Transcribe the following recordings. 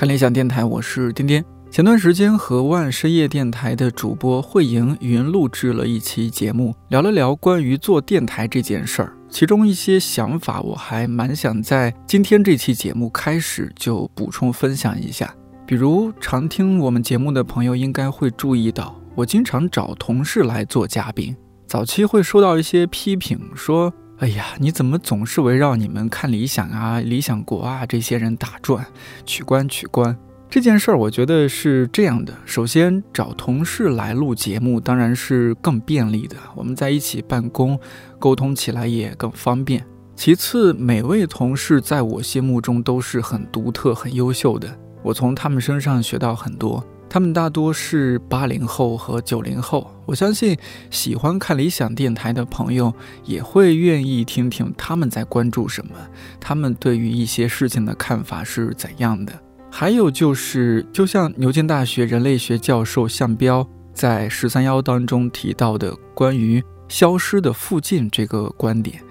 看理想电台，我是颠颠。前段时间和万深夜电台的主播慧莹云录制了一期节目，聊了聊关于做电台这件事儿。其中一些想法，我还蛮想在今天这期节目开始就补充分享一下。比如常听我们节目的朋友应该会注意到，我经常找同事来做嘉宾。早期会收到一些批评，说：“哎呀，你怎么总是围绕你们看理想啊、理想国啊这些人打转，取关取关。”这件事儿，我觉得是这样的：首先，找同事来录节目当然是更便利的，我们在一起办公，沟通起来也更方便。其次，每位同事在我心目中都是很独特、很优秀的，我从他们身上学到很多。他们大多是八零后和九零后，我相信喜欢看理想电台的朋友也会愿意听听他们在关注什么，他们对于一些事情的看法是怎样的。还有就是，就像牛津大学人类学教授向彪在十三幺当中提到的关于消失的附近这个观点，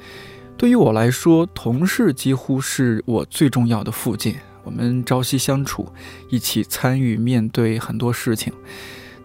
对于我来说，同事几乎是我最重要的附近。我们朝夕相处，一起参与面对很多事情。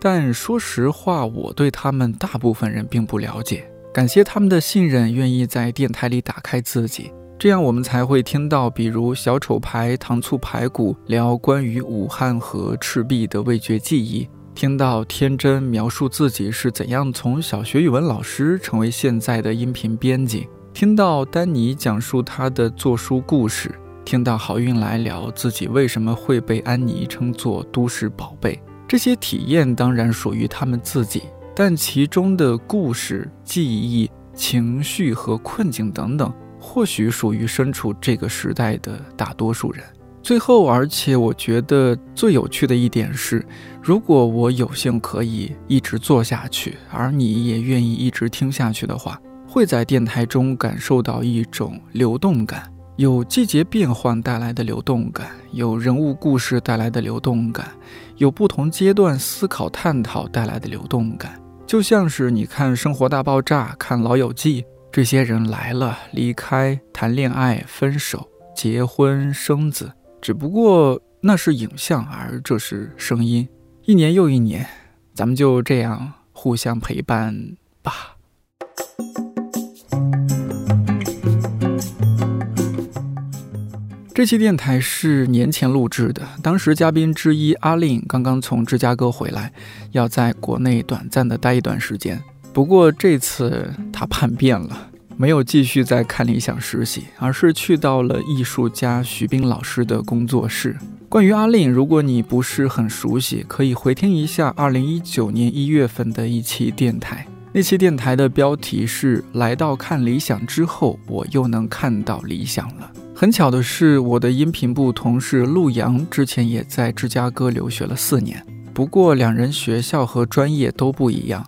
但说实话，我对他们大部分人并不了解。感谢他们的信任，愿意在电台里打开自己。这样我们才会听到，比如小丑牌糖醋排骨聊关于武汉和赤壁的味觉记忆；听到天真描述自己是怎样从小学语文老师成为现在的音频编辑；听到丹尼讲述他的做书故事；听到好运来聊自己为什么会被安妮称作都市宝贝。这些体验当然属于他们自己，但其中的故事、记忆、情绪和困境等等。或许属于身处这个时代的大多数人。最后，而且我觉得最有趣的一点是，如果我有幸可以一直做下去，而你也愿意一直听下去的话，会在电台中感受到一种流动感，有季节变换带来的流动感，有人物故事带来的流动感，有不同阶段思考探讨带来的流动感，就像是你看《生活大爆炸》、看《老友记》。这些人来了，离开，谈恋爱，分手，结婚，生子，只不过那是影像，而这是声音。一年又一年，咱们就这样互相陪伴吧。这期电台是年前录制的，当时嘉宾之一阿令刚刚从芝加哥回来，要在国内短暂的待一段时间。不过这次他叛变了，没有继续在看理想实习，而是去到了艺术家徐冰老师的工作室。关于阿令，如果你不是很熟悉，可以回听一下二零一九年一月份的一期电台。那期电台的标题是“来到看理想之后，我又能看到理想了”。很巧的是，我的音频部同事陆阳之前也在芝加哥留学了四年，不过两人学校和专业都不一样。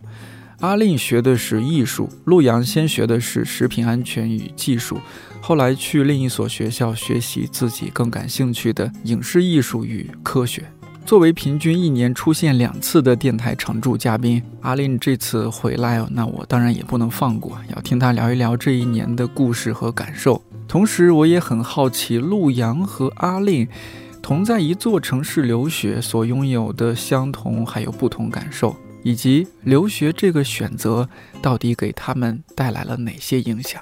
阿令学的是艺术，陆阳先学的是食品安全与技术，后来去另一所学校学习自己更感兴趣的影视艺术与科学。作为平均一年出现两次的电台常驻嘉宾，阿令这次回来，那我当然也不能放过，要听他聊一聊这一年的故事和感受。同时，我也很好奇陆阳和阿令同在一座城市留学所拥有的相同还有不同感受。以及留学这个选择到底给他们带来了哪些影响？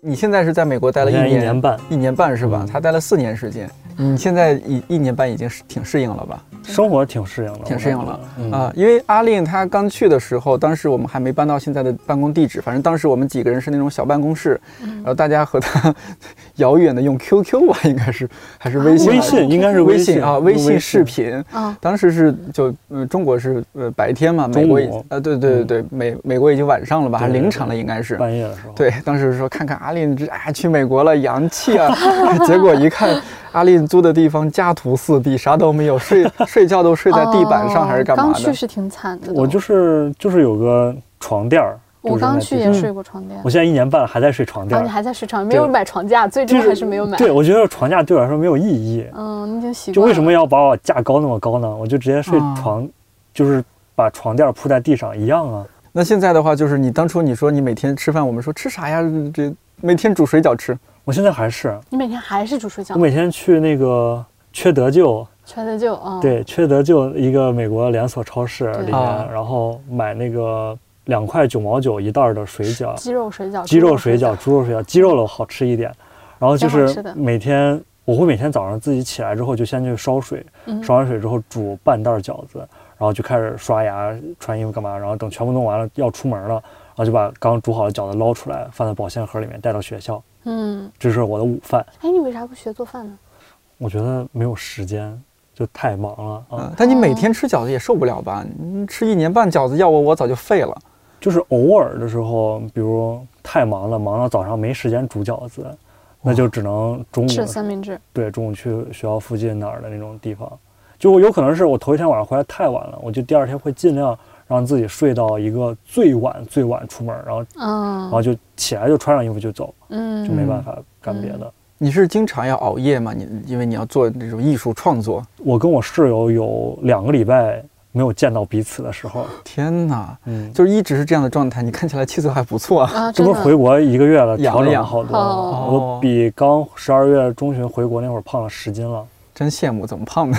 你现在是在美国待了一年一年半，一年半是吧？他待了四年时间。你现在一一年半已经是挺适应了吧？生活挺适应了，挺适应了啊。因为阿令他刚去的时候，当时我们还没搬到现在的办公地址，反正当时我们几个人是那种小办公室，然后大家和他 遥远的用 QQ 吧，应该是还是微信？微信应该是微信啊，微信视频啊。当时是就嗯，中国是呃白天嘛，美国呃对对对对，美美国已经晚上了吧，还凌晨了应该是半夜的时候。对，当时说看看阿令这哎去美国了，洋气啊，结果一看。阿令租的地方家徒四壁，啥都没有，睡睡觉都睡在地板上，还是干嘛的？刚去是挺惨的。我就是就是有个床垫儿。我刚去也睡过床垫。我现在一年半还在睡床垫。你还在睡床？没有买床架，最终还是没有买。对，我觉得床架对我来说没有意义。嗯，你就习惯。就为什么要把我架高那么高呢？我就直接睡床，就是把床垫铺在地上一样啊。那现在的话，就是你当初你说你每天吃饭，我们说吃啥呀？这每天煮水饺吃。我现在还是，你每天还是煮水饺？我每天去那个缺德舅，缺德舅啊，对，缺德舅一个美国连锁超市里面，然后买那个两块九毛九一袋的水饺，鸡肉水饺，鸡肉水饺，猪肉水饺，鸡肉的好吃一点。然后就是每天我会每天早上自己起来之后就先去烧水，烧完水之后煮半袋饺子，然后就开始刷牙、穿衣服干嘛，然后等全部弄完了要出门了，然后就把刚煮好的饺子捞出来放在保鲜盒里面带到学校。嗯，这是我的午饭。哎，你为啥不学做饭呢？我觉得没有时间，就太忙了啊。但你每天吃饺子也受不了吧？你吃一年半饺子，要我我早就废了。就是偶尔的时候，比如太忙了，忙到早上没时间煮饺子，那就只能中午吃三明治。对，中午去学校附近哪儿的那种地方，就有可能是我头一天晚上回来太晚了，我就第二天会尽量让自己睡到一个最晚最晚出门，然后然后就起来就穿上衣服就走，嗯，就没办法干别的。你是经常要熬夜吗？你因为你要做这种艺术创作。我跟我室友有两个礼拜没有见到彼此的时候。天哪，嗯，就是一直是这样的状态。你看起来气色还不错啊。这不是回国一个月了，调整好多了。我比刚十二月中旬回国那会儿胖了十斤了。真羡慕，怎么胖的？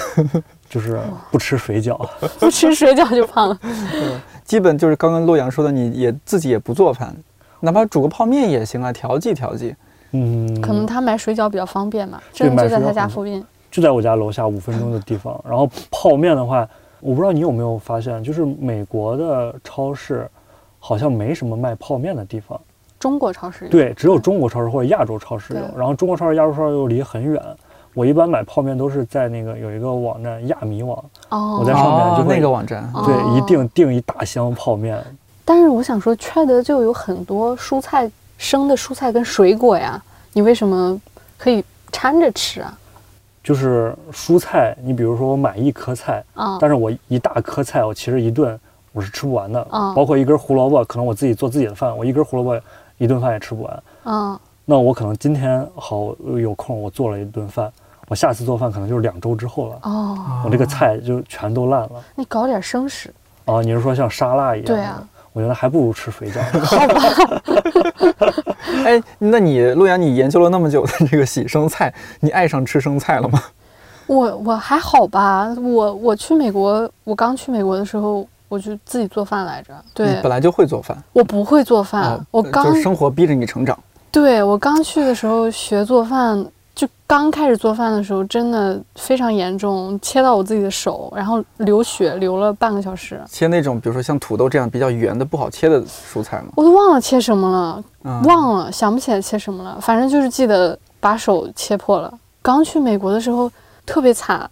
就是不吃水饺，不吃水饺就胖了。基本就是刚刚洛阳说的，你也自己也不做饭，哪怕煮个泡面也行啊，调剂调剂。嗯，可能他买水饺比较方便嘛，真的就在他家附近，就在我家楼下五分钟的地方。然后泡面的话，我不知道你有没有发现，就是美国的超市好像没什么卖泡面的地方。中国超市有，对，只有中国超市或者亚洲超市有。然后中国超市、亚洲超市又离很远，我一般买泡面都是在那个有一个网站亚米网，我在上面就那个网站，对，一定订一大箱泡面。但是我想说，缺德就有很多蔬菜。生的蔬菜跟水果呀，你为什么可以掺着吃啊？就是蔬菜，你比如说我买一颗菜啊，但是我一大颗菜，我其实一顿我是吃不完的啊。包括一根胡萝卜，可能我自己做自己的饭，我一根胡萝卜一顿饭也吃不完啊。那我可能今天好有空，我做了一顿饭，我下次做饭可能就是两周之后了哦。我这个菜就全都烂了。你搞点生食哦？你是说像沙拉一样？对啊。我觉得还不如吃肥皂。好吧。哎，那你陆阳，你研究了那么久的这个洗生菜，你爱上吃生菜了吗？我我还好吧。我我去美国，我刚去美国的时候，我就自己做饭来着。对，本来就会做饭。我不会做饭。我刚就是生活逼着你成长。对我刚去的时候学做饭。就刚开始做饭的时候，真的非常严重，切到我自己的手，然后流血，流了半个小时。切那种，比如说像土豆这样比较圆的、不好切的蔬菜吗？我都忘了切什么了，忘了，想不起来切什么了。反正就是记得把手切破了。刚去美国的时候特别惨，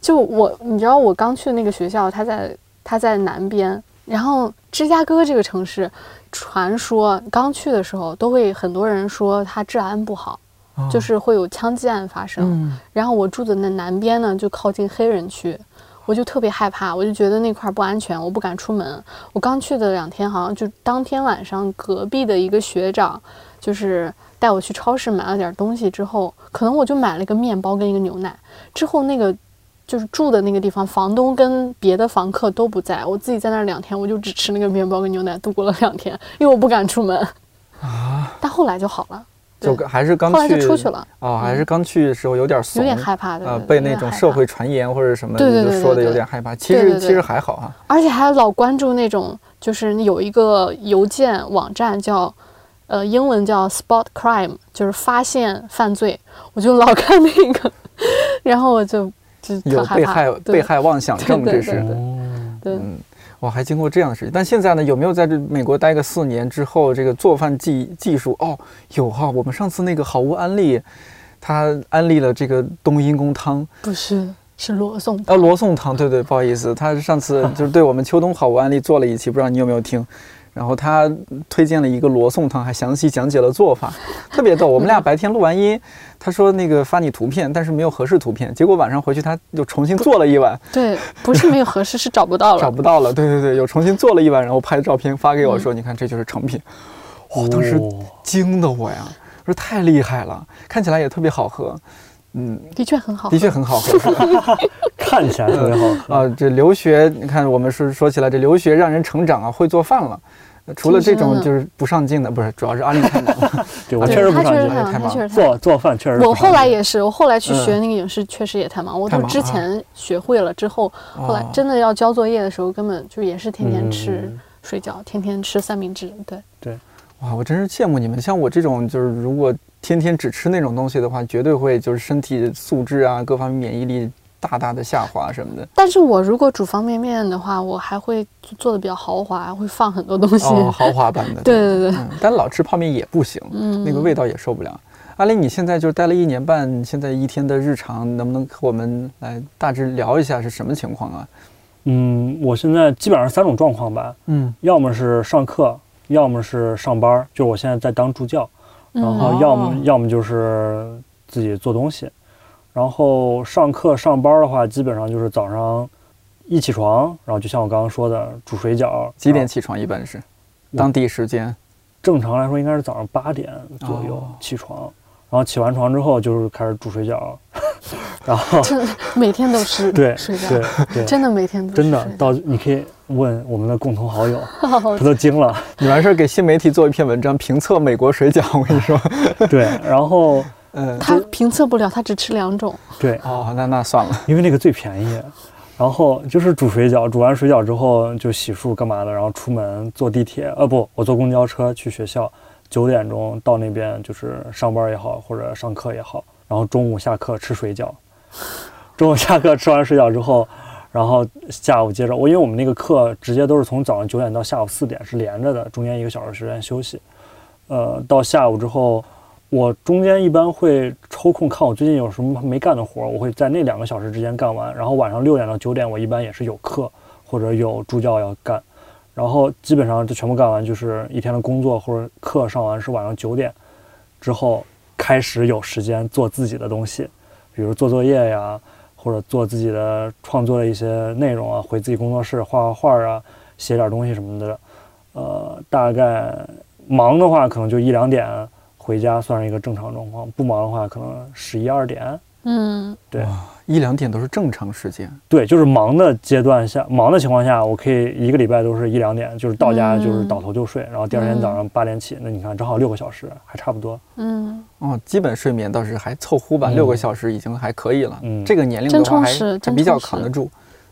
就我，你知道我刚去的那个学校，它在它在南边，然后芝加哥这个城市，传说刚去的时候都会很多人说它治安不好。就是会有枪击案发生，然后我住的那南边呢，就靠近黑人区，我就特别害怕，我就觉得那块不安全，我不敢出门。我刚去的两天，好像就当天晚上，隔壁的一个学长就是带我去超市买了点东西之后，可能我就买了一个面包跟一个牛奶。之后那个就是住的那个地方，房东跟别的房客都不在，我自己在那两天，我就只吃那个面包跟牛奶度过了两天，因为我不敢出门啊。但后来就好了。就还是刚去，出去了哦，还是刚去的时候有点怂，有点害怕，呃，被那种社会传言或者什么，对对对，说的有点害怕。其实其实还好啊，而且还老关注那种，就是有一个邮件网站叫，呃，英文叫 Spot Crime，就是发现犯罪，我就老看那个，然后我就就有被害被害妄想症，这是，对。我还经过这样的事情，但现在呢，有没有在这美国待个四年之后，这个做饭技技术哦，有哈。我们上次那个好物安利，他安利了这个冬阴功汤，不是，是罗宋啊，罗宋汤，对对，不好意思，他上次就是对我们秋冬好物安利做了一期，不知道你有没有听。然后他推荐了一个罗宋汤，还详细讲解了做法，特别逗。我们俩白天录完音，他说那个发你图片，但是没有合适图片。结果晚上回去他又重新做了一碗。对，不是没有合适，是找不到了。找不到了，对对对，又重新做了一碗，然后拍照片发给我说：“你看，这就是成品。”哇，当时惊的我呀，我说太厉害了，看起来也特别好喝。嗯，的确很好，的确很好喝，看起来特别好喝啊。这留学，你看我们说说起来，这留学让人成长啊，会做饭了。除了这种就是不上进的，不是，主要是阿丽太忙了。对我确实不上进，太忙。做做饭确实。我后来也是，我后来去学那个影视，确实也太忙。我都之前学会了之后，后来真的要交作业的时候，根本就也是天天吃睡觉，天天吃三明治。对对，哇，我真是羡慕你们。像我这种，就是如果天天只吃那种东西的话，绝对会就是身体素质啊，各方面免疫力。大大的下滑什么的，但是我如果煮方便面的话，我还会做的比较豪华，会放很多东西，豪华版的。对对对，但老吃泡面也不行，嗯，那个味道也受不了。阿林，你现在就待了一年半，现在一天的日常能不能和我们来大致聊一下是什么情况啊？嗯，我现在基本上三种状况吧，嗯，要么是上课，要么是上班，就是我现在在当助教，然后要么要么就是自己做东西。然后上课上班的话，基本上就是早上一起床，然后就像我刚刚说的，煮水饺。几点起床？一般是当地时间？正常来说应该是早上八点左右起床，然后起完床之后就是开始煮水饺，然后每天都吃对水饺，对对，真的每天都真的到你可以问我们的共同好友，他都惊了。你完事儿给新媒体做一篇文章评测美国水饺，我跟你说。对，然后。嗯，他评测不了，他只吃两种。对，哦，那那算了，因为那个最便宜。然后就是煮水饺，煮完水饺之后就洗漱干嘛的，然后出门坐地铁，呃不，我坐公交车去学校，九点钟到那边就是上班也好，或者上课也好。然后中午下课吃水饺，中午下课吃完水饺之后，然后下午接着我，因为我们那个课直接都是从早上九点到下午四点是连着的，中间一个小时时间休息。呃，到下午之后。我中间一般会抽空看我最近有什么没干的活，我会在那两个小时之间干完。然后晚上六点到九点，我一般也是有课或者有助教要干，然后基本上就全部干完，就是一天的工作或者课上完是晚上九点之后开始有时间做自己的东西，比如做作业呀，或者做自己的创作的一些内容啊，回自己工作室画画画啊，写点东西什么的。呃，大概忙的话可能就一两点。回家算是一个正常状况，不忙的话可能十一二点。嗯，对，一两点都是正常时间。对，就是忙的阶段下，忙的情况下，我可以一个礼拜都是一两点，就是到家就是倒头就睡，然后第二天早上八点起。那你看，正好六个小时，还差不多。嗯，哦，基本睡眠倒是还凑合吧，六个小时已经还可以了。嗯，这个年龄的话还还比较扛得住。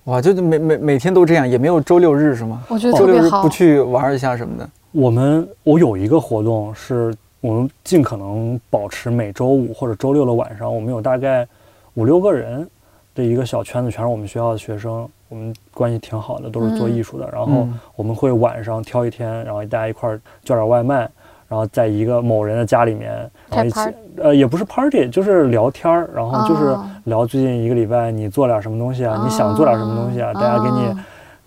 哇，就每每每天都这样，也没有周六日是吗？我觉得周六日不去玩一下什么的。我们我有一个活动是。我们尽可能保持每周五或者周六的晚上，我们有大概五六个人的一个小圈子，全是我们学校的学生，我们关系挺好的，都是做艺术的。然后我们会晚上挑一天，然后大家一块儿叫点外卖，然后在一个某人的家里面，然后一起，呃，也不是 party，就是聊天儿，然后就是聊最近一个礼拜你做点什么东西啊，你想做点什么东西啊，大家给你。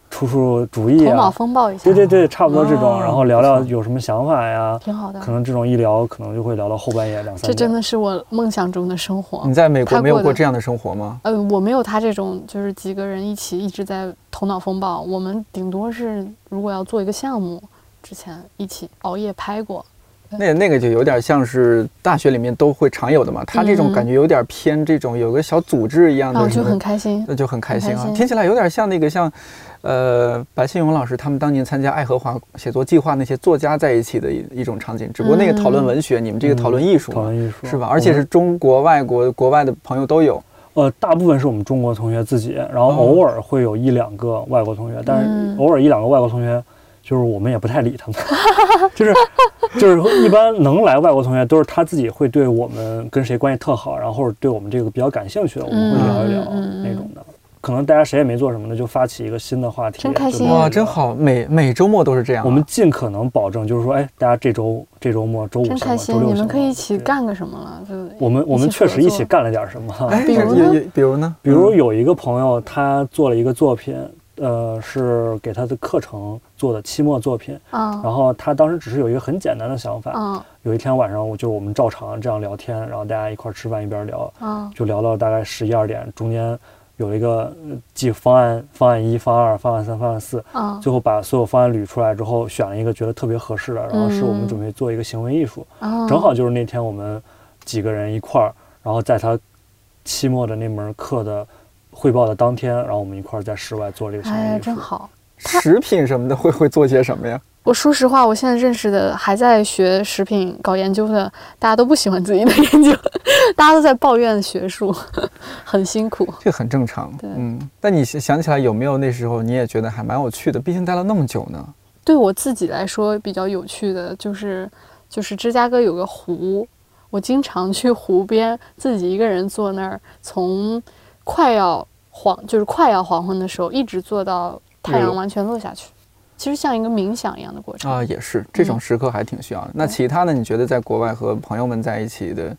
出出主意啊，头脑风暴一下，对对对，差不多这种，然后聊聊有什么想法呀，挺好的。可能这种一聊，可能就会聊到后半夜两三点。这真的是我梦想中的生活。你在美国没有过这样的生活吗？呃，我没有他这种，就是几个人一起一直在头脑风暴。我们顶多是如果要做一个项目，之前一起熬夜拍过。那那个就有点像是大学里面都会常有的嘛，他这种感觉有点偏这种有个小组织一样的，就很开心，那就很开心啊，听起来有点像那个像，呃，白先勇老师他们当年参加爱荷华写作计划那些作家在一起的一一种场景，只不过那个讨论文学，你们这个讨论艺术，讨论艺术是吧？而且是中国、外国、国外的朋友都有，呃，大部分是我们中国同学自己，然后偶尔会有一两个外国同学，但是偶尔一两个外国同学。就是我们也不太理他们，就是就是一般能来外国同学都是他自己会对我们跟谁关系特好，然后或者对我们这个比较感兴趣的，我们会聊一聊那种的。可能大家谁也没做什么呢，就发起一个新的话题，真开心哇，真好！每每周末都是这样。我们尽可能保证，就是说，哎，大家这周这周末周五真开心，你们可以一起干个什么了？就我们我们确实一起干了点什么。哎，比如呢？比如呢？比如有一个朋友，他做了一个作品。呃，是给他的课程做的期末作品，然后他当时只是有一个很简单的想法，有一天晚上，我就是我们照常这样聊天，然后大家一块吃饭一边聊，就聊到大概十一二点，中间有一个记方案，方案一、方案二、方案三、方案四，最后把所有方案捋出来之后，选了一个觉得特别合适的，然后是我们准备做一个行为艺术，正好就是那天我们几个人一块儿，然后在他期末的那门课的。汇报的当天，然后我们一块儿在室外做这个。哎，真好！食品什么的会会做些什么呀？我说实话，我现在认识的还在学食品、搞研究的，大家都不喜欢自己的研究，大家都在抱怨学术，很辛苦。这很正常。对，嗯。但你想起来有没有那时候你也觉得还蛮有趣的？毕竟待了那么久呢。对我自己来说比较有趣的就是，就是芝加哥有个湖，我经常去湖边自己一个人坐那儿，从快要黄就是快要黄昏的时候，一直做到太阳完全落下去。其实像一个冥想一样的过程啊，也是这种时刻还挺需要的。那其他的，你觉得在国外和朋友们在一起的？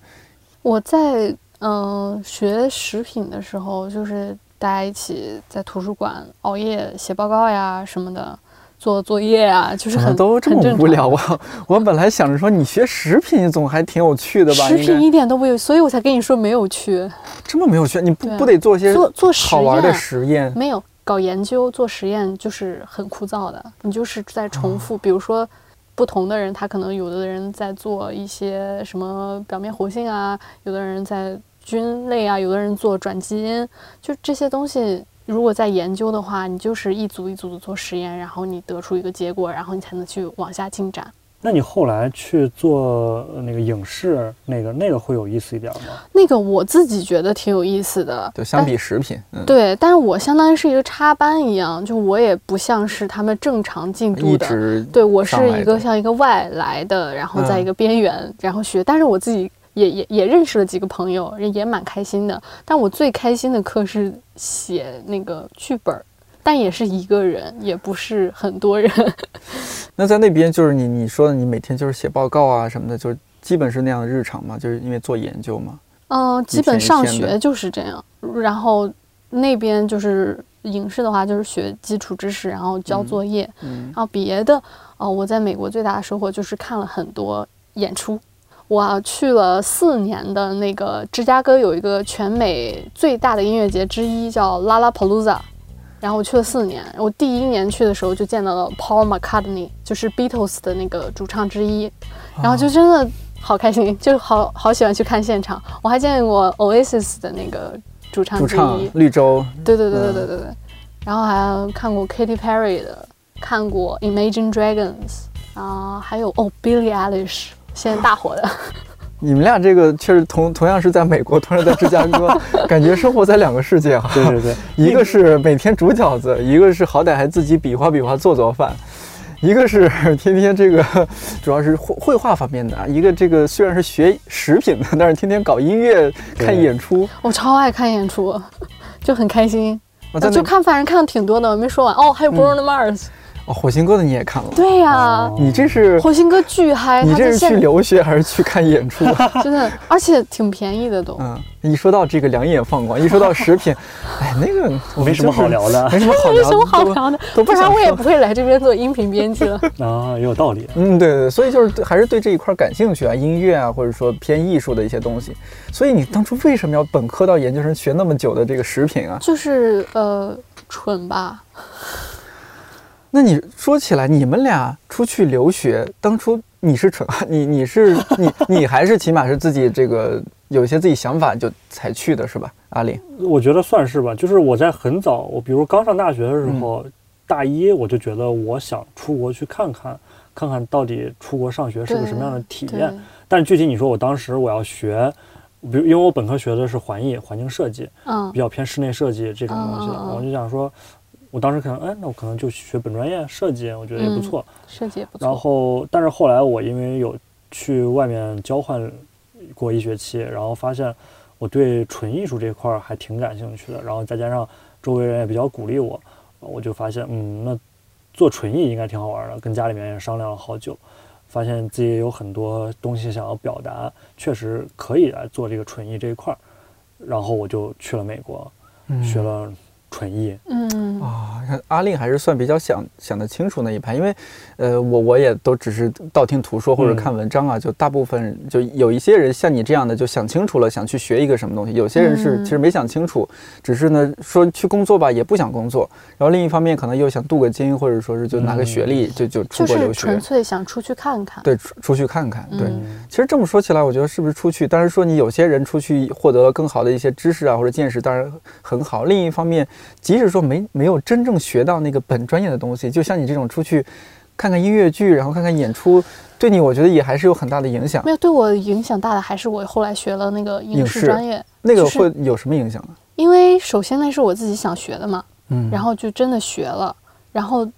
我在嗯学食品的时候，就是大家一起在图书馆熬夜写报告呀什么的，做作业啊，就是很都这么无聊啊！我本来想着说你学食品总还挺有趣的吧？食品一点都不有，所以我才跟你说没有趣。这么没有趣？你不不得做些做做好玩的实验？没有。搞研究做实验就是很枯燥的，你就是在重复。比如说，不同的人，他可能有的人在做一些什么表面活性啊，有的人在菌类啊，有的人做转基因，就这些东西，如果在研究的话，你就是一组一组的做实验，然后你得出一个结果，然后你才能去往下进展。那你后来去做那个影视，那个那个会有意思一点吗？那个我自己觉得挺有意思的，就相比食品，对。但是我相当于是一个插班一样，就我也不像是他们正常进度的，对我是一个像一个外来的，然后在一个边缘，然后学。但是我自己也也也认识了几个朋友，也蛮开心的。但我最开心的课是写那个剧本。但也是一个人，也不是很多人。那在那边就是你你说的，你每天就是写报告啊什么的，就是基本是那样的日常嘛，就是因为做研究嘛。嗯，基本上学就是这样。然后那边就是影视的话，就是学基础知识，然后交作业。嗯。然后别的，哦，我在美国最大的收获就是看了很多演出。我去了四年的那个芝加哥有一个全美最大的音乐节之一，叫 Lollapalooza。然后我去了四年，我第一年去的时候就见到了 Paul McCartney，就是 Beatles 的那个主唱之一，然后就真的好开心，就好好喜欢去看现场。我还见过 Oasis 的那个主唱之一，绿洲。对对对对对对对。然后还看过 Katy Perry 的，看过 Imagine Dragons，啊，还有哦 Billie Eilish，现在大火的。你们俩这个确实同同样是在美国，同样在芝加哥，感觉生活在两个世界啊。对对对，一个是每天煮饺子，一个是好歹还自己比划比划做做饭，一个是天天这个主要是绘绘画方面的，一个这个虽然是学食品的，但是天天搞音乐看演出。我超爱看演出，就很开心。我就看反正看的挺多的，我没说完哦，还有 Bruno Mars。哦，火星哥的你也看了？对呀，你这是火星哥巨嗨。你这是去留学还是去看演出？真的，而且挺便宜的都。嗯，一说到这个两眼放光，一说到食品，哎，那个 没什么好聊的，没什么好聊，没什么好聊的，不然我也不会来这边做音频编辑了。啊，也有道理。嗯，对对，所以就是还是对这一块感兴趣啊，音乐啊，或者说偏艺术的一些东西。所以你当初为什么要本科到研究生学那么久的这个食品啊？就是呃，蠢吧。那你说起来，你们俩出去留学，当初你是蠢，你你是你你还是起码是自己这个有一些自己想法就才去的是吧？阿里，我觉得算是吧。就是我在很早，我比如刚上大学的时候，大一我就觉得我想出国去看看，看看到底出国上学是个什么样的体验。但具体你说我当时我要学，比如因为我本科学的是环艺环境设计，嗯，比较偏室内设计这种东西，我就想说。我当时可能，哎，那我可能就学本专业设计，我觉得也不错，设计也不错。然后，但是后来我因为有去外面交换过一学期，然后发现我对纯艺术这块儿还挺感兴趣的。然后再加上周围人也比较鼓励我，我就发现，嗯，那做纯艺应该挺好玩的。跟家里面也商量了好久，发现自己有很多东西想要表达，确实可以来做这个纯艺这一块儿。然后我就去了美国，学了。纯艺，嗯。啊，阿令还是算比较想想得清楚那一派，因为，呃，我我也都只是道听途说或者看文章啊，就大部分就有一些人像你这样的就想清楚了，想去学一个什么东西，有些人是其实没想清楚，只是呢说去工作吧也不想工作，然后另一方面可能又想镀个金，或者说是就拿个学历就就出国留学，纯粹想出去看看，对，出出去看看，对，其实这么说起来，我觉得是不是出去，当然说你有些人出去获得了更好的一些知识啊或者见识，当然很好，另一方面。即使说没没有真正学到那个本专业的东西，就像你这种出去看看音乐剧，然后看看演出，对你我觉得也还是有很大的影响。没有对我影响大的还是我后来学了那个影视专业，那个会有什么影响呢？因为首先那是我自己想学的嘛，嗯，然后就真的学了，然后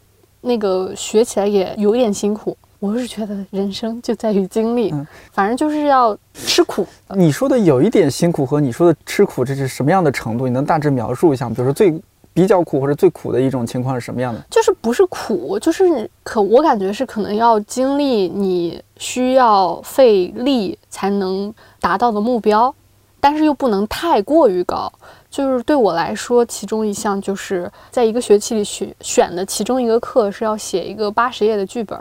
那个学起来也有点辛苦。我是觉得人生就在于经历，反正就是要吃苦。你说的有一点辛苦和你说的吃苦，这是什么样的程度？你能大致描述一下吗？比如说最比较苦或者最苦的一种情况是什么样的？就是不是苦，就是可我感觉是可能要经历你需要费力才能达到的目标，但是又不能太过于高。就是对我来说，其中一项就是在一个学期里选选的其中一个课是要写一个八十页的剧本。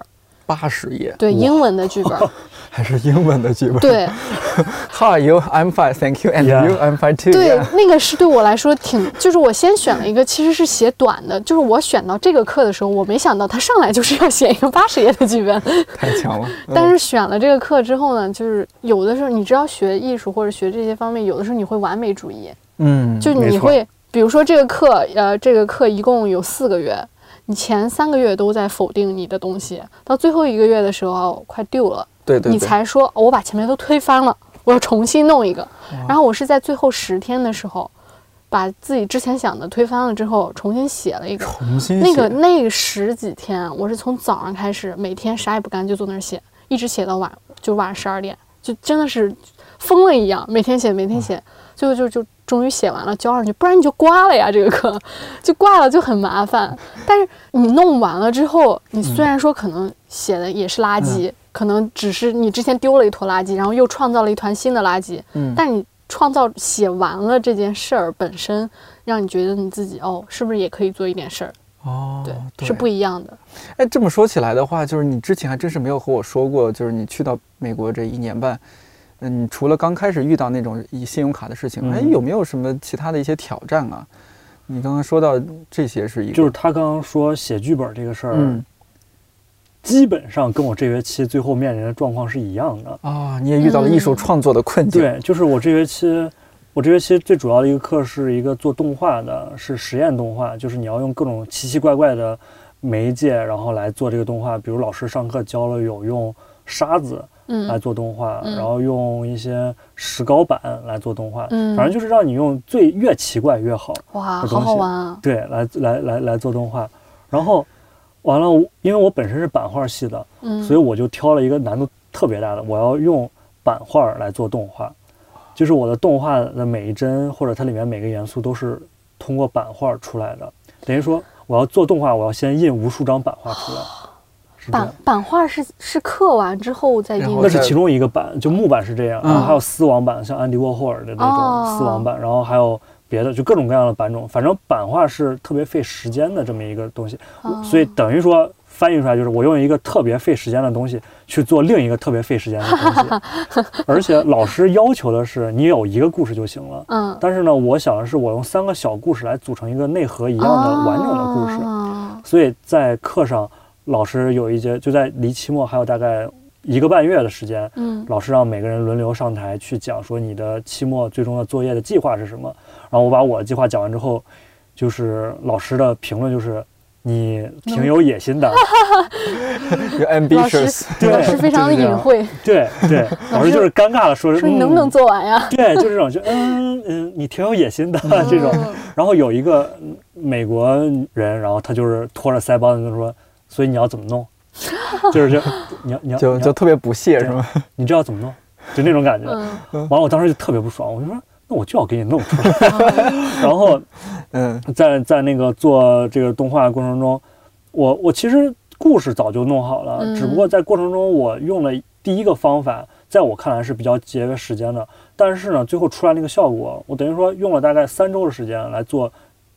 八十页，对英文的剧本，还是英文的剧本。对，How are you? I'm fine, thank you. And you? I'm fine too. 对，那个是对我来说挺，就是我先选了一个，其实是写短的。就是我选到这个课的时候，我没想到他上来就是要写一个八十页的剧本，太强了。但是选了这个课之后呢，就是有的时候你知道学艺术或者学这些方面，有的时候你会完美主义，嗯，就你会，比如说这个课，呃，这个课一共有四个月。你前三个月都在否定你的东西，到最后一个月的时候快丢了，对对，你才说我把前面都推翻了，我要重新弄一个。然后我是在最后十天的时候，把自己之前想的推翻了之后，重新写了一个。重新那个那十几天，我是从早上开始，每天啥也不干就坐那儿写，一直写到晚，就晚上十二点，就真的是疯了一样，每天写，每天写，最后就就。终于写完了，交上去，不然你就挂了呀。这个课 就挂了，就很麻烦。但是你弄完了之后，你虽然说可能写的也是垃圾，可能只是你之前丢了一坨垃圾，然后又创造了一团新的垃圾。嗯。但你创造写完了这件事儿本身，让你觉得你自己哦，是不是也可以做一点事儿？哦，对，是不一样的。哎，这么说起来的话，就是你之前还真是没有和我说过，就是你去到美国这一年半。嗯，除了刚开始遇到那种以信用卡的事情，哎，有没有什么其他的一些挑战啊？你刚刚说到这些是一个，就是他刚刚说写剧本这个事儿，基本上跟我这学期最后面临的状况是一样的啊。你也遇到了艺术创作的困境，对，就是我这学期，我这学期最主要的一个课是一个做动画的，是实验动画，就是你要用各种奇奇怪怪的媒介，然后来做这个动画。比如老师上课教了有用沙子。来做动画，然后用一些石膏板来做动画，反正就是让你用最越奇怪越好哇，好好玩啊！对，来来来来做动画，然后完了，因为我本身是版画系的，所以我就挑了一个难度特别大的，我要用版画来做动画，就是我的动画的每一帧或者它里面每个元素都是通过版画出来的，等于说我要做动画，我要先印无数张版画出来。版版画是是刻完之后再印，那是其中一个版，就木板是这样，然后还有丝网版，像安迪沃霍尔的那种丝网版，然后还有别的，就各种各样的版种。反正版画是特别费时间的这么一个东西，所以等于说翻译出来就是我用一个特别费时间的东西去做另一个特别费时间的东西，而且老师要求的是你有一个故事就行了，嗯，但是呢，我想的是我用三个小故事来组成一个内核一样的完整的故事，所以在课上。老师有一节就在离期末还有大概一个半月的时间，嗯，老师让每个人轮流上台去讲说你的期末最终的作业的计划是什么。然后我把我的计划讲完之后，就是老师的评论就是你挺有野心的，ambitious，老师非常的隐晦，对对，老师就是尴尬的说说你能不能做完呀？对，就这种就嗯嗯，你挺有野心的这种。然后有一个美国人，然后他就是拖着腮帮子就说。所以你要怎么弄？就是就你要你要就就特别不屑是吗？你知道怎么弄？就那种感觉。完了，我当时就特别不爽，我就说那我就要给你弄出来。然后，嗯，在在那个做这个动画过程中，我我其实故事早就弄好了，只不过在过程中我用了第一个方法，在我看来是比较节约时间的。但是呢，最后出来那个效果，我等于说用了大概三周的时间来做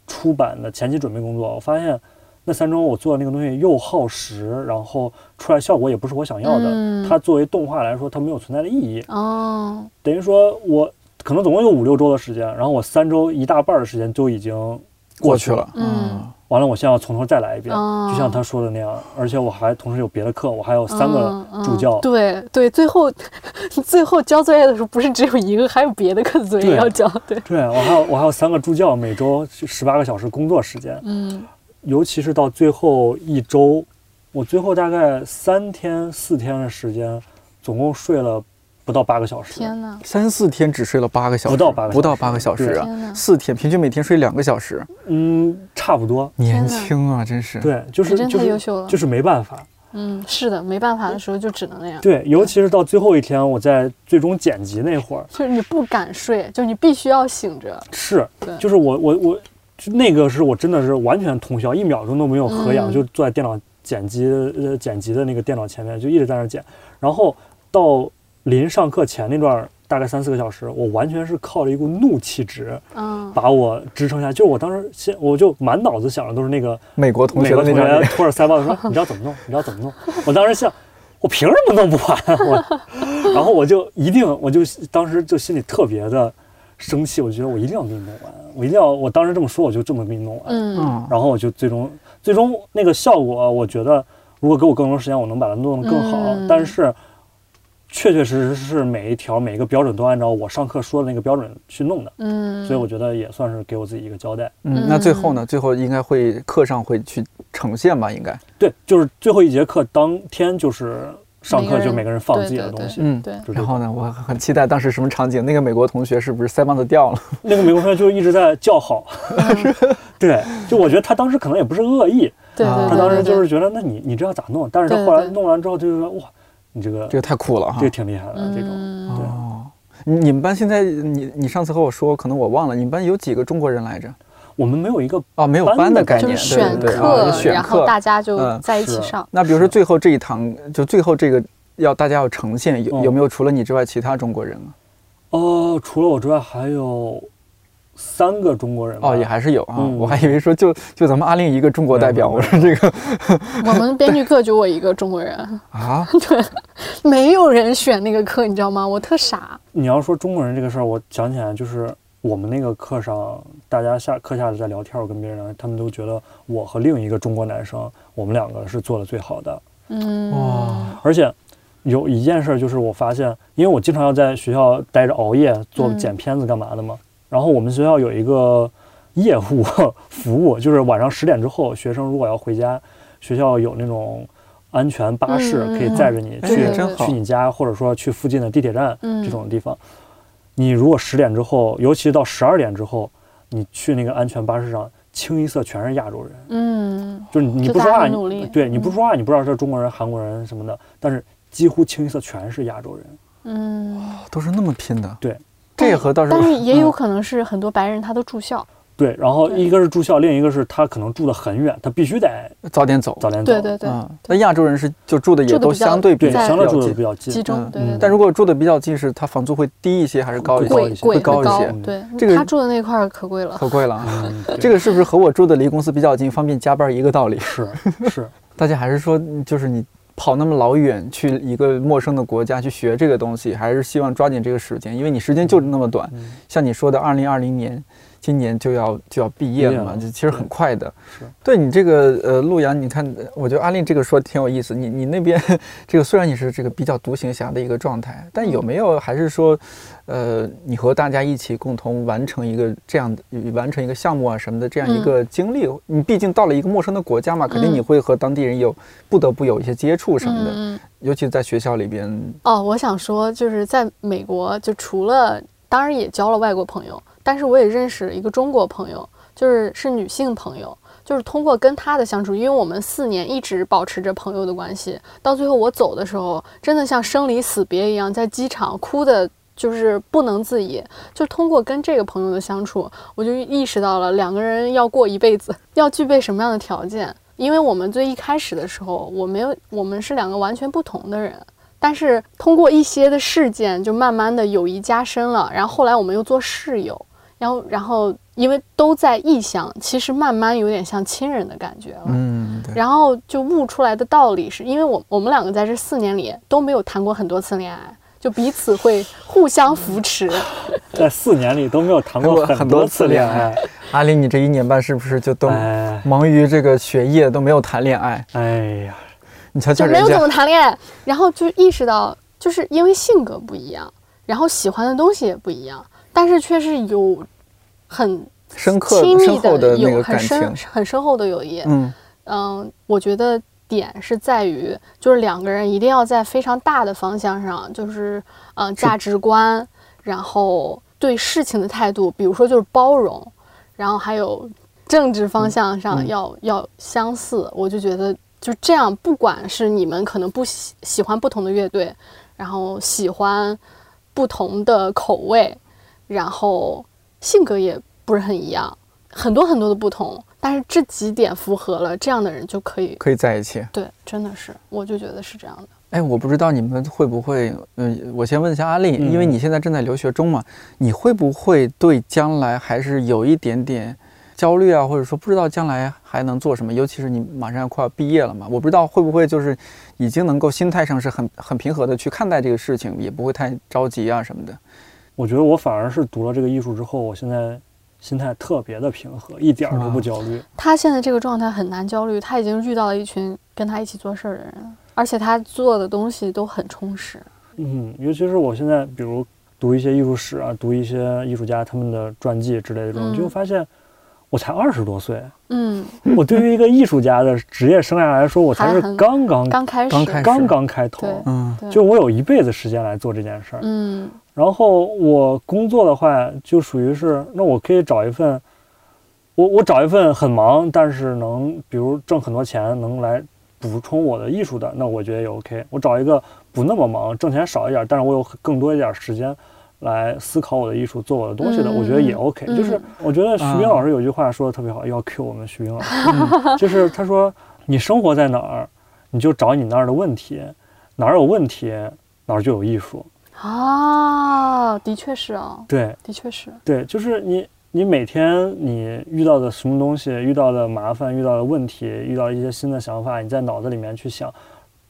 出版的前期准备工作，我发现。那三周我做的那个东西又耗时，然后出来效果也不是我想要的。它作为动画来说，它没有存在的意义。哦，等于说我可能总共有五六周的时间，然后我三周一大半的时间就已经过去了。嗯，完了，我现在要从头再来一遍，就像他说的那样。而且我还同时有别的课，我还有三个助教。对对，最后 最后交作业的时候不是只有一个，还有别的课作业要交。对，对我还有我还有三个助教，每周十八个小时工作时间。嗯。尤其是到最后一周，我最后大概三天四天的时间，总共睡了不到八个小时。天呐，三四天只睡了八个小时，不到八个不到八个小时啊！四天平均每天睡两个小时，嗯，差不多。年轻啊，真是。对，就是真太优秀了，就是没办法。嗯，是的，没办法的时候就只能那样。对，尤其是到最后一天，我在最终剪辑那会儿，就是你不敢睡，就你必须要醒着。是，就是我我我，那个是我真的是完全通宵，一秒钟都没有合眼，就坐在电脑剪辑呃剪辑的那个电脑前面，就一直在那剪。然后到临上课前那段。大概三四个小时，我完全是靠着一股怒气值，嗯，把我支撑下。就我当时先，我就满脑子想的都是那个美国同学，美国同学托着腮帮子说：“你知道怎么弄？你知道怎么弄？” 我当时想，我凭什么弄不完？我，然后我就一定，我就当时就心里特别的生气，我觉得我一定要给你弄完，我一定要，我当时这么说，我就这么给你弄完。嗯，然后我就最终，最终那个效果，我觉得如果给我更多时间，我能把它弄得更好。但是。确确实实是每一条每一个标准都按照我上课说的那个标准去弄的，嗯，所以我觉得也算是给我自己一个交代。嗯，那最后呢？最后应该会课上会去呈现吧？应该对，就是最后一节课当天就是上课就每个人放自己的东西，嗯，对。然后呢，我很期待当时什么场景？那个美国同学是不是腮帮子掉了？那个美国同学就一直在叫好，对，就我觉得他当时可能也不是恶意，对，他当时就是觉得那你你这要咋弄？但是他后来弄完之后就说哇。你这个这个太酷了哈，这个挺厉害的这种。哦，你们班现在你你上次和我说，可能我忘了，你们班有几个中国人来着？我们没有一个啊，没有班的概念，就是选课，然后大家就在一起上。那比如说最后这一堂，就最后这个要大家要呈现，有有没有除了你之外其他中国人啊？哦，除了我之外还有。三个中国人哦，也还是有啊，我还以为说就就咱们阿令一个中国代表，我说这个，我们编剧课就我一个中国人 啊，对，没有人选那个课，你知道吗？我特傻。你要说中国人这个事儿，我想起来就是我们那个课上，大家下课下来在聊天，我跟别人，他们都觉得我和另一个中国男生，我们两个是做的最好的。嗯哇，而且有一件事就是，我发现，因为我经常要在学校待着熬夜做剪片子干嘛的嘛。然后我们学校有一个业务服务，就是晚上十点之后，学生如果要回家，学校有那种安全巴士可以载着你去去你家，或者说去附近的地铁站这种地方。你如果十点之后，尤其到十二点之后，你去那个安全巴士上，清一色全是亚洲人。嗯，就是你不说话，对你不说话，你不知道是中国人、韩国人什么的，但是几乎清一色全是亚洲人。嗯，都是那么拼的。对。这和倒是，但是也有可能是很多白人他都住校。对，然后一个是住校，另一个是他可能住得很远，他必须得早点走，早点走。对对对。那亚洲人是就住的也都相对比相对住的比较近，集中。对。但如果住的比较近，是他房租会低一些还是高一些？会高一些。对，这个他住的那块可贵了，可贵了。这个是不是和我住的离公司比较近，方便加班一个道理？是是。大家还是说，就是你。跑那么老远去一个陌生的国家去学这个东西，还是希望抓紧这个时间，因为你时间就那么短。像你说的，二零二零年。今年就要就要毕业了嘛，就其实很快的。是对你这个呃，陆阳，你看，我觉得阿令这个说挺有意思。你你那边 这个虽然你是这个比较独行侠的一个状态，但有没有还是说，呃，你和大家一起共同完成一个这样的完成一个项目啊什么的这样一个经历？你毕竟到了一个陌生的国家嘛，肯定你会和当地人有不得不有一些接触什么的，尤其是在学校里边。哦，我想说，就是在美国，就除了当然也交了外国朋友。但是我也认识一个中国朋友，就是是女性朋友，就是通过跟她的相处，因为我们四年一直保持着朋友的关系，到最后我走的时候，真的像生离死别一样，在机场哭的，就是不能自已。就通过跟这个朋友的相处，我就意识到了两个人要过一辈子，要具备什么样的条件。因为我们最一开始的时候，我没有，我们是两个完全不同的人，但是通过一些的事件，就慢慢的友谊加深了。然后后来我们又做室友。然后，然后，因为都在异乡，其实慢慢有点像亲人的感觉了。嗯，然后就悟出来的道理是，因为我我们两个在这四年里都没有谈过很多次恋爱，就彼此会互相扶持。在四年里都没有谈过很多次恋爱。阿林，你这一年半是不是就都忙于这个学业，都没有谈恋爱？哎呀，你瞧瞧人家，没有怎么谈恋爱，然后就意识到，就是因为性格不一样，然后喜欢的东西也不一样，但是却是有。很深刻、亲密的有很深、很深厚的友谊。嗯嗯，我觉得点是在于，就是两个人一定要在非常大的方向上，就是嗯价值观，然后对事情的态度，比如说就是包容，然后还有政治方向上要要相似。我就觉得就这样，不管是你们可能不喜喜欢不同的乐队，然后喜欢不同的口味，然后性格也不是很一样，很多很多的不同。但是这几点符合了，这样的人就可以可以在一起。对，真的是，我就觉得是这样的。哎，我不知道你们会不会，嗯，我先问一下阿丽，因为你现在正在留学中嘛，你会不会对将来还是有一点点焦虑啊，或者说不知道将来还能做什么？尤其是你马上要快要毕业了嘛，我不知道会不会就是已经能够心态上是很很平和的去看待这个事情，也不会太着急啊什么的。我觉得我反而是读了这个艺术之后，我现在。心态特别的平和，一点都不焦虑。他现在这个状态很难焦虑，他已经遇到了一群跟他一起做事儿的人，而且他做的东西都很充实。嗯，尤其是我现在，比如读一些艺术史啊，读一些艺术家他们的传记之类的这种，就发现我才二十多岁。嗯，我对于一个艺术家的职业生涯来说，我才是刚刚刚开始，刚刚开头。嗯，就我有一辈子时间来做这件事儿。嗯。然后我工作的话，就属于是，那我可以找一份，我我找一份很忙，但是能比如挣很多钱，能来补充我的艺术的，那我觉得也 OK。我找一个不那么忙，挣钱少一点，但是我有更多一点时间来思考我的艺术，做我的东西的，我觉得也 OK。就是我觉得徐冰老师有句话说的特别好，要 Q 我们徐冰老师，就是他说你生活在哪儿，你就找你那儿的问题，哪儿有问题，哪儿就有艺术。啊，的确是啊，对，的确是，对，就是你，你每天你遇到的什么东西，遇到的麻烦，遇到的问题，遇到一些新的想法，你在脑子里面去想，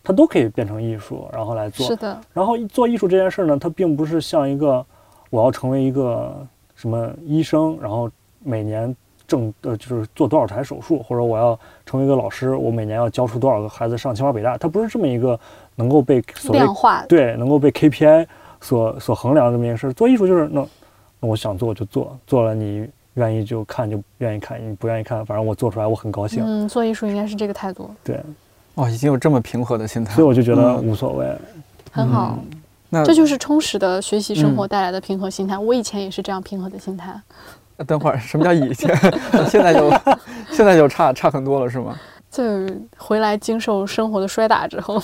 它都可以变成艺术，然后来做。是的。然后做艺术这件事呢，它并不是像一个我要成为一个什么医生，然后每年挣呃就是做多少台手术，或者我要成为一个老师，我每年要教出多少个孩子上清华北大，它不是这么一个能够被所量化对，能够被 KPI。所所衡量的这么一件事，做艺术就是那，那我想做就做，做了你愿意就看就愿意看，你不愿意看，反正我做出来我很高兴。嗯，做艺术应该是这个态度。对，哇，已经有这么平和的心态，所以我就觉得无所谓，很好。那这就是充实的学习生活带来的平和心态。我以前也是这样平和的心态。等会儿，什么叫以前？现在就现在就差差很多了，是吗？就回来经受生活的摔打之后。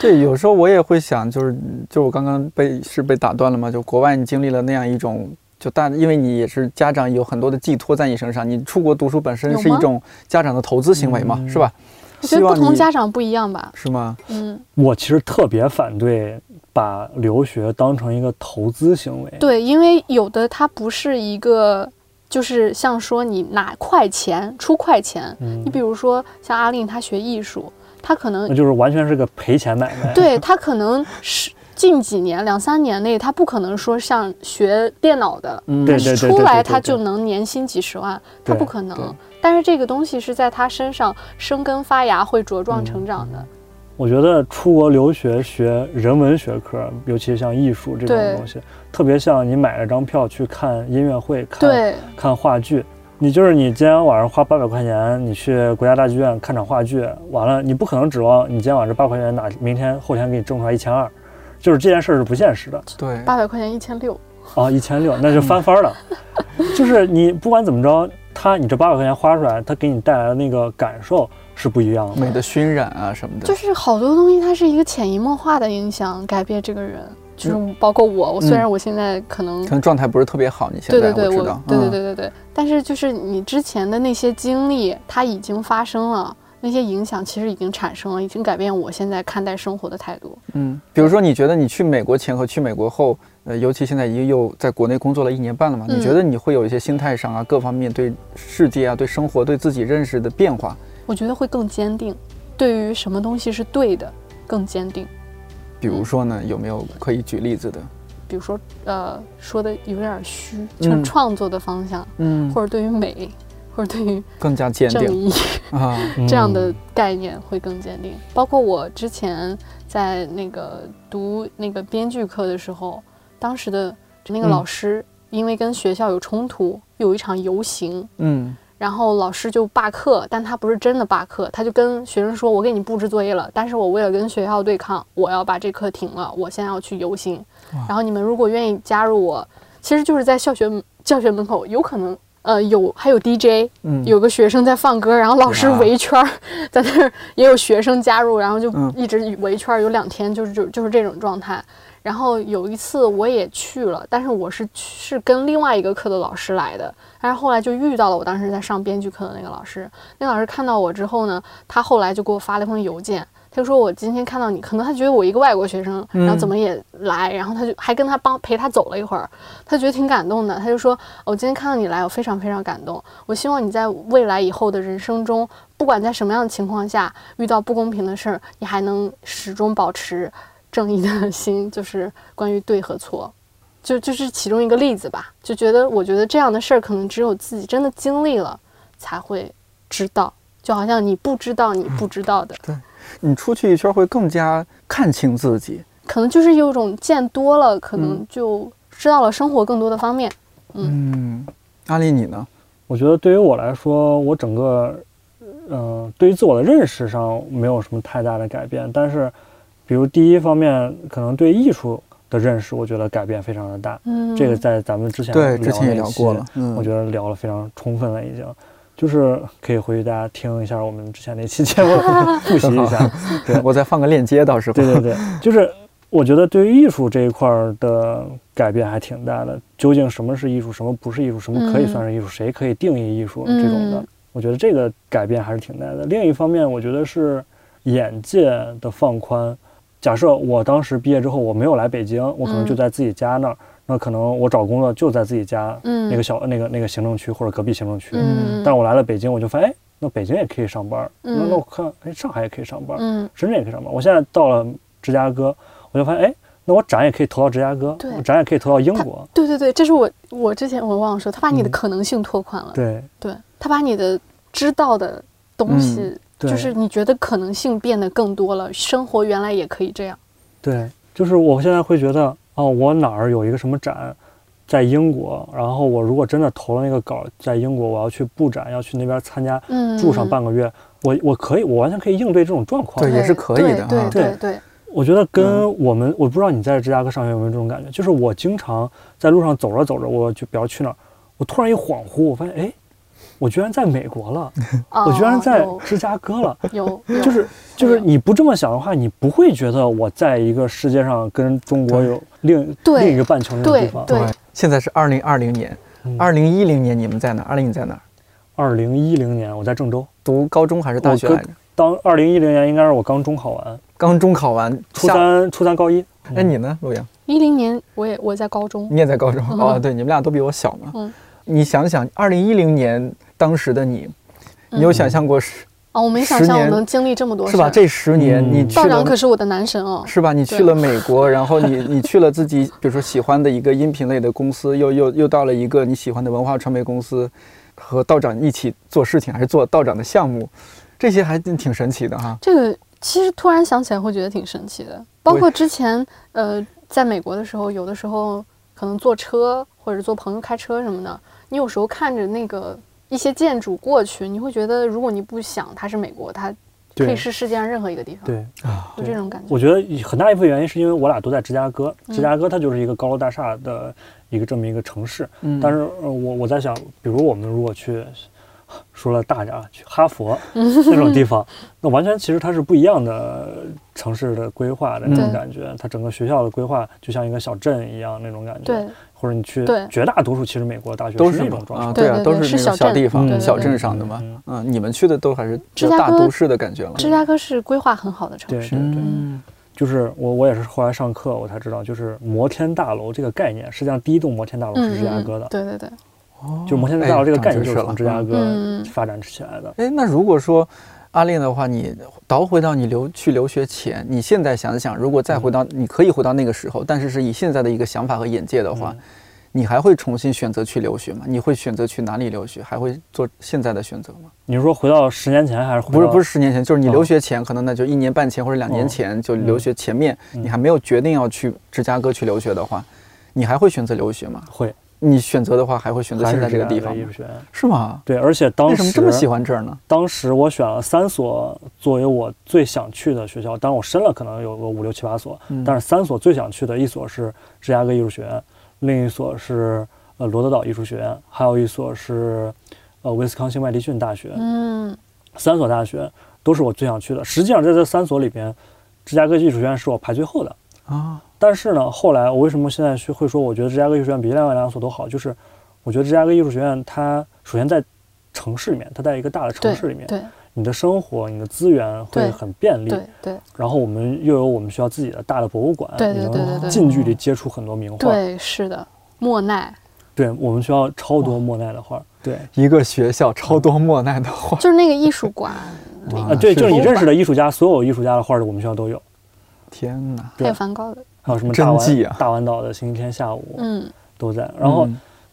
对，有时候我也会想，就是就我刚刚被是被打断了吗？就国外你经历了那样一种，就大，因为你也是家长有很多的寄托在你身上，你出国读书本身是一种家长的投资行为嘛，是吧？我觉得不同家长不一样吧？是吗？嗯，我其实特别反对把留学当成一个投资行为。对，因为有的它不是一个，就是像说你拿快钱出快钱，你比如说像阿令他学艺术。他可能那就是完全是个赔钱买卖。对他可能是近几年两三年内，他不可能说像学电脑的，他出来他就能年薪几十万，他不可能。但是这个东西是在他身上生根发芽，会茁壮成长的。我觉得出国留学学人文学科，尤其像艺术这种东西，特别像你买了张票去看音乐会、看看话剧。你就是你今天晚上花八百块钱，你去国家大剧院看场话剧，完了你不可能指望你今天晚上这八百块钱哪明天后天给你挣出来一千二，就是这件事是不现实的。对，八百块钱一千六，啊，一千六那就翻番了。就是你不管怎么着，他你这八百块钱花出来，他给你带来的那个感受是不一样的，美的熏染啊什么的。就是好多东西，它是一个潜移默化的影响，改变这个人。就是包括我，我虽然我现在可能可能状态不是特别好，你现在对对对，我对对对对对，但是就是你之前的那些经历，它已经发生了，那些影响其实已经产生了，已经改变我现在看待生活的态度。嗯，比如说你觉得你去美国前和去美国后，呃，尤其现在已经又在国内工作了一年半了嘛，你觉得你会有一些心态上啊，各方面对世界啊、对生活、对自己认识的变化？我觉得会更坚定，对于什么东西是对的，更坚定。比如说呢，有没有可以举例子的？比如说，呃，说的有点虚，就是创作的方向，嗯，或者对于美，或者对于更加坚定啊，这样的概念会更坚定。包括我之前在那个读那个编剧课的时候，当时的那个老师因为跟学校有冲突，有一场游行，嗯。然后老师就罢课，但他不是真的罢课，他就跟学生说：“我给你布置作业了，但是我为了跟学校对抗，我要把这课停了，我现在要去游行。然后你们如果愿意加入我，其实就是在校学教学门口，有可能呃有还有 DJ，有个学生在放歌，然后老师围圈儿 在那儿，也有学生加入，然后就一直围圈儿，有两天就是就就是这种状态。”然后有一次我也去了，但是我是是跟另外一个课的老师来的，但是后来就遇到了我当时在上编剧课的那个老师。那个老师看到我之后呢，他后来就给我发了一封邮件，他就说我今天看到你，可能他觉得我一个外国学生，然后怎么也来，然后他就还跟他帮陪他走了一会儿，他觉得挺感动的。他就说我今天看到你来，我非常非常感动。我希望你在未来以后的人生中，不管在什么样的情况下遇到不公平的事儿，你还能始终保持。正义的心就是关于对和错，就就是其中一个例子吧。就觉得，我觉得这样的事儿可能只有自己真的经历了才会知道，就好像你不知道你不知道的。对，你出去一圈会更加看清自己，可能就是有种见多了，可能就知道了生活更多的方面。嗯，阿丽你呢？我觉得对于我来说，我整个嗯，对于自我的认识上没有什么太大的改变，但是。比如第一方面，可能对艺术的认识，我觉得改变非常的大。嗯，这个在咱们之前对之前也聊过了，我觉得聊了非常充分了，已经，就是可以回去大家听一下我们之前那期节目，复习一下。对，我再放个链接，到时候。对对对，就是我觉得对于艺术这一块的改变还挺大的。究竟什么是艺术，什么不是艺术，什么可以算是艺术，谁可以定义艺术这种的，我觉得这个改变还是挺大的。另一方面，我觉得是眼界的放宽。假设我当时毕业之后我没有来北京，我可能就在自己家那儿，那可能我找工作就在自己家那个小那个那个行政区或者隔壁行政区。嗯，但我来了北京，我就发现，哎，那北京也可以上班。嗯，那那我看，哎，上海也可以上班。嗯，深圳也可以上班。我现在到了芝加哥，我就发现，哎，那我展也可以投到芝加哥，我展也可以投到英国。对对对，这是我我之前我忘了说，他把你的可能性拓宽了。对对，他把你的知道的东西。就是你觉得可能性变得更多了，生活原来也可以这样。对，就是我现在会觉得，哦，我哪儿有一个什么展，在英国，然后我如果真的投了那个稿，在英国，我要去布展，要去那边参加，住上半个月，我我可以，我完全可以应对这种状况。对，也是可以的。对对对。我觉得跟我们，我不知道你在芝加哥上学有没有这种感觉，就是我经常在路上走着走着，我就比如去哪儿，我突然一恍惚，我发现，哎。我居然在美国了，我居然在芝加哥了。有，就是就是你不这么想的话，你不会觉得我在一个世界上跟中国有另另一个半球那个地方。对，现在是二零二零年，二零一零年你们在哪？二零你在哪？二零一零年我在郑州读高中还是大学来着？当二零一零年应该是我刚中考完，刚中考完，初三初三高一。哎，你呢，陆阳？一零年我也我在高中，你也在高中哦。对，你们俩都比我小嘛。嗯。你想想，二零一零年当时的你，你有想象过是？哦，我没想象我能经历这么多，是吧？这十年你道长可是我的男神哦，是吧？你去了美国，然后你你去了自己，比如说喜欢的一个音频类的公司，又又又到了一个你喜欢的文化传媒公司，和道长一起做事情，还是做道长的项目，这些还挺神奇的哈。这个其实突然想起来会觉得挺神奇的，包括之前呃在美国的时候，有的时候可能坐车或者坐朋友开车什么的。你有时候看着那个一些建筑过去，你会觉得，如果你不想它是美国，它可以是世界上任何一个地方。对啊，就这种感觉。我觉得很大一部分原因是因为我俩都在芝加哥，芝加哥它就是一个高楼大厦的一个这么一个城市。嗯，但是我我在想，比如我们如果去。说了大点啊，去哈佛 那种地方，那完全其实它是不一样的城市的规划的那种感觉。它整个学校的规划就像一个小镇一样那种感觉。对，或者你去，绝大多数其实美国大学都是那种状态。对啊，都是那种小地方、小镇上的嘛。嗯，你们去的都还是大都市的感觉了。芝加哥是规划很好的城市。对对对，就是我我也是后来上课我才知道，就是摩天大楼这个概念，实际上第一栋摩天大楼是芝加哥的。对对对。就摩天大楼这个概念就是从芝加哥发展起来的。哎，那如果说阿令的话，你倒回到你留去留学前，你现在想想，如果再回到，你可以回到那个时候，但是是以现在的一个想法和眼界的话，你还会重新选择去留学吗？你会选择去哪里留学？还会做现在的选择吗？你是说回到十年前还是？不是，不是十年前，就是你留学前，可能那就一年半前或者两年前就留学前面，你还没有决定要去芝加哥去留学的话，你还会选择留学吗？会。你选择的话，还会选择现在这个地方艺术学院，是吗？对，而且当时为什么这么喜欢这儿呢？当时我选了三所作为我最想去的学校，当然我申了可能有个五六七八所，但是三所最想去的一所是芝加哥艺术学院，另一所是呃罗德岛艺术学院，还有一所是呃威斯康星麦迪逊大学。嗯，三所大学都是我最想去的。实际上在这三所里边，芝加哥艺术学院是我排最后的啊。但是呢，后来我为什么现在去会说，我觉得芝加哥艺术学院比另外两所都好？就是我觉得芝加哥艺术学院它首先在城市里面，它在一个大的城市里面，对你的生活、你的资源会很便利，对对。然后我们又有我们学校自己的大的博物馆，对对对对，近距离接触很多名画，对，是的，莫奈，对。我们学校超多莫奈的画，对，一个学校超多莫奈的画，就是那个艺术馆。啊，对，就是你认识的艺术家，所有艺术家的画，我们学校都有。天哪，还有梵高的。还有什么大湾大湾岛的星期天下午，嗯，都在。然后，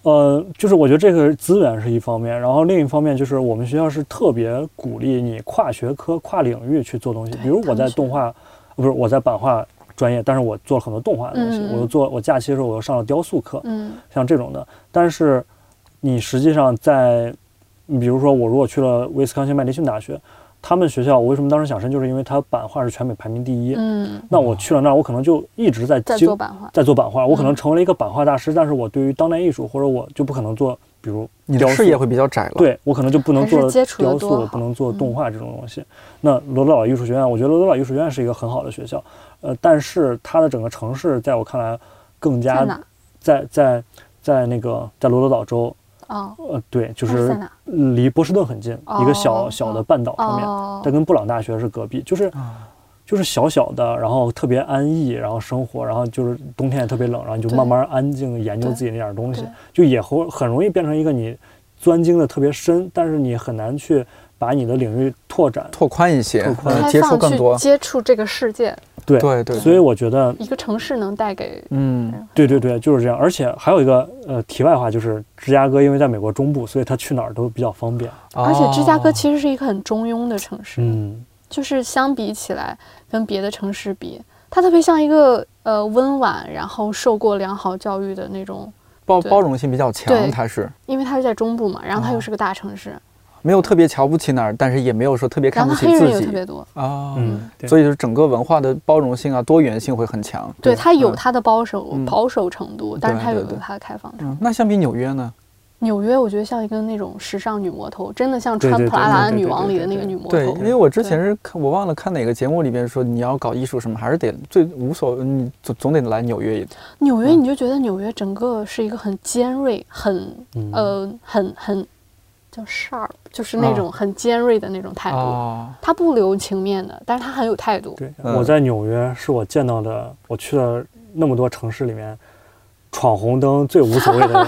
呃，就是我觉得这个资源是一方面，然后另一方面就是我们学校是特别鼓励你跨学科、跨领域去做东西。比如我在动画，不是我在版画专业，但是我做了很多动画的东西。我又做，我假期的时候我又上了雕塑课，嗯，像这种的。但是你实际上在，你比如说我如果去了威斯康星麦迪逊大学。他们学校，我为什么当时想申，就是因为它版画是全美排名第一。嗯，那我去了那儿，我可能就一直在做版画，在做版画。我可能成为了一个版画大师，但是我对于当代艺术，或者我就不可能做，比如你的视野会比较窄了。对我可能就不能做雕塑，不能做动画这种东西。那罗德岛艺术学院，我觉得罗德岛艺术学院是一个很好的学校，呃，但是它的整个城市在我看来更加在在在那个在罗德岛州。哦，呃，对，就是离波士顿很近，一个小小的半岛上面，它跟布朗大学是隔壁，就是就是小小的，然后特别安逸，然后生活，然后就是冬天也特别冷，然后你就慢慢安静研究自己那点东西，就也会很容易变成一个你钻精的特别深，但是你很难去把你的领域拓展拓宽一些，拓宽接触更多，接触这个世界。对对对，所以我觉得一个城市能带给嗯，对对对，就是这样。而且还有一个呃题外话，就是芝加哥因为在美国中部，所以它去哪儿都比较方便。而且芝加哥其实是一个很中庸的城市，嗯，就是相比起来跟别的城市比，它特别像一个呃温婉，然后受过良好教育的那种包包容性比较强。它是因为它是在中部嘛，然后它又是个大城市。没有特别瞧不起哪儿，但是也没有说特别看不起自己。特别多啊，嗯，所以就是整个文化的包容性啊、多元性会很强。对，它有它的保守保守程度，但是它有它的开放程度。那相比纽约呢？纽约我觉得像一个那种时尚女魔头，真的像穿普拉达的女王里的那个女魔头。对，因为我之前是看我忘了看哪个节目里边说，你要搞艺术什么，还是得最无所你总总得来纽约一。纽约你就觉得纽约整个是一个很尖锐、很呃很很。叫 sharp，就是那种很尖锐的那种态度。他不留情面的，但是他很有态度。对，我在纽约是我见到的，我去了那么多城市里面，闯红灯最无所谓的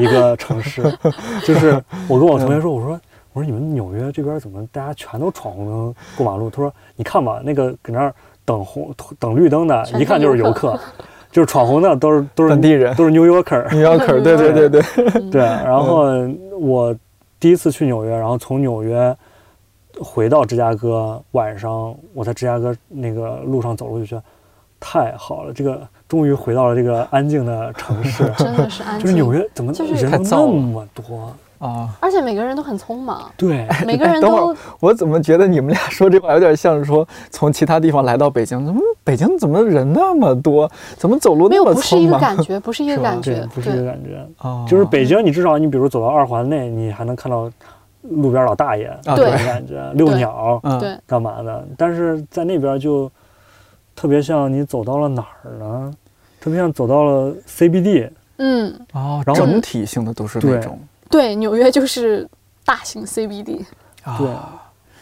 一个城市。就是我跟我同学说，我说我说你们纽约这边怎么大家全都闯红灯过马路？他说你看吧，那个搁那儿等红等绿灯的，一看就是游客，就是闯红灯都是都是本地人，都是 New Yorker，New Yorker，对对对对 对。然后我。第一次去纽约，然后从纽约回到芝加哥，晚上我在芝加哥那个路上走路就觉得太好了，这个终于回到了这个安静的城市，真的是安静。就是纽约怎么人那么多啊？而且每个人都很匆忙。对，每个人都。我怎么觉得你们俩说这话有点像是说从其他地方来到北京，怎么北京怎么人那么多？怎么走路那么匆忙？不是一个感觉，不是一个感觉，不是一个感觉啊！就是北京，你至少你比如走到二环内，你还能看到路边老大爷这种感觉，遛鸟，对，干嘛的？但是在那边就特别像你走到了哪儿呢？特别像走到了 CBD，嗯，啊，整体性的都是那种，对，纽约就是大型 CBD，对。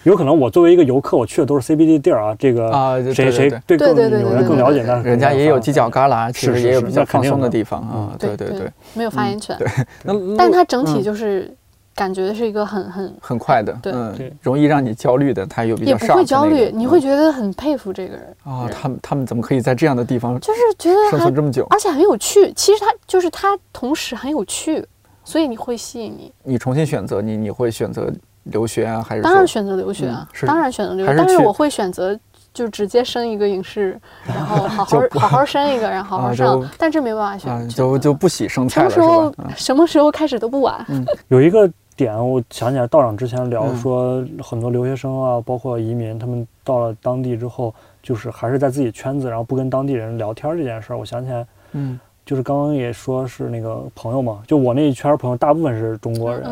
有可能我作为一个游客，我去的都是 CBD 地儿啊，这个啊，谁谁对。更纽约更了解，但人家也有犄角旮旯，其实也有比较放松的地方啊，对对对，没有发言权，对，那但它整体就是感觉是一个很很很快的，对，容易让你焦虑的，他有比较也不会焦虑，你会觉得很佩服这个人啊，他们他们怎么可以在这样的地方就是觉得生存这么久，而且很有趣，其实他就是他同时很有趣，所以你会吸引你，你重新选择你你会选择。留学啊，还是当然选择留学啊，当然选择留学。但是我会选择就直接升一个影视，然后好好好好升一个，然后好好上。但这没办法选，就就不喜生菜了，什么时候什么时候开始都不晚。嗯 有一个点，我想起来道长之前聊说，很多留学生啊，包括移民，他们到了当地之后，就是还是在自己圈子，然后不跟当地人聊天这件事儿。我想起来，嗯。就是刚刚也说是那个朋友嘛，就我那一圈朋友大部分是中国人，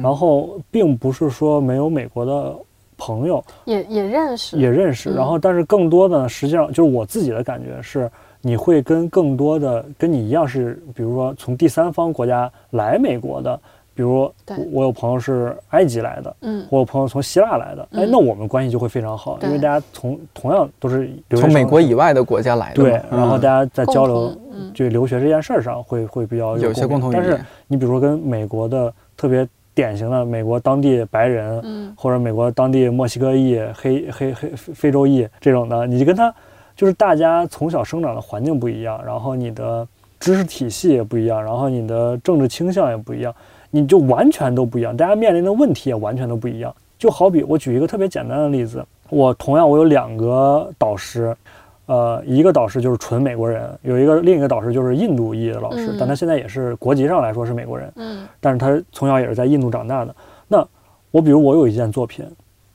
然后并不是说没有美国的朋友，也也认识，也认识。然后，但是更多的实际上就是我自己的感觉是，你会跟更多的跟你一样是，比如说从第三方国家来美国的。比如，我有朋友是埃及来的，嗯，我有朋友从希腊来的，哎，那我们关系就会非常好，因为大家从同样都是从美国以外的国家来的，对，然后大家在交流，就留学这件事儿上会会比较有些共同。但是你比如说跟美国的特别典型的美国当地白人，嗯，或者美国当地墨西哥裔、黑黑黑非洲裔这种的，你就跟他就是大家从小生长的环境不一样，然后你的知识体系也不一样，然后你的政治倾向也不一样。你就完全都不一样，大家面临的问题也完全都不一样。就好比我举一个特别简单的例子，我同样我有两个导师，呃，一个导师就是纯美国人，有一个另一个导师就是印度裔的老师，但他现在也是国籍上来说是美国人，嗯，但是他从小也是在印度长大的。那我比如我有一件作品，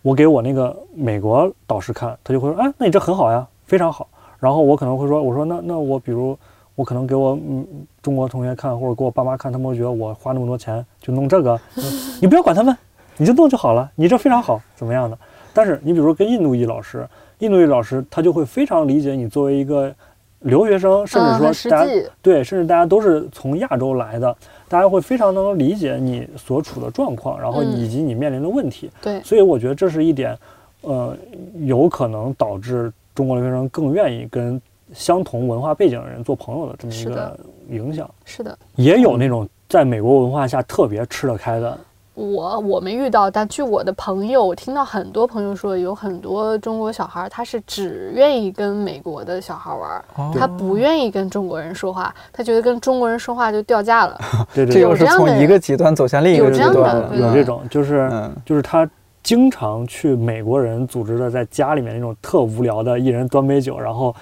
我给我那个美国导师看，他就会说，哎，那你这很好呀，非常好。然后我可能会说，我说那那我比如。我可能给我嗯中国同学看，或者给我爸妈看，他们会觉得我花那么多钱就弄这个，你不要管他们，你就弄就好了，你这非常好，怎么样的？但是你比如说跟印度裔老师，印度裔老师他就会非常理解你作为一个留学生，甚至说大家对，甚至大家都是从亚洲来的，大家会非常能理解你所处的状况，然后以及你面临的问题。对，所以我觉得这是一点，呃，有可能导致中国留学生更愿意跟。相同文化背景的人做朋友的这么一个影响，是的，也有那种在美国文化下特别吃得开的。我我没遇到，但据我的朋友，我听到很多朋友说，有很多中国小孩他是只愿意跟美国的小孩玩，他不愿意跟中国人说话，他觉得跟中国人说话就掉价了。对对，这又是从一个极端走向另一个极端了。有这种，就是就是他经常去美国人组织的在家里面那种特无聊的，一人端杯酒，然后。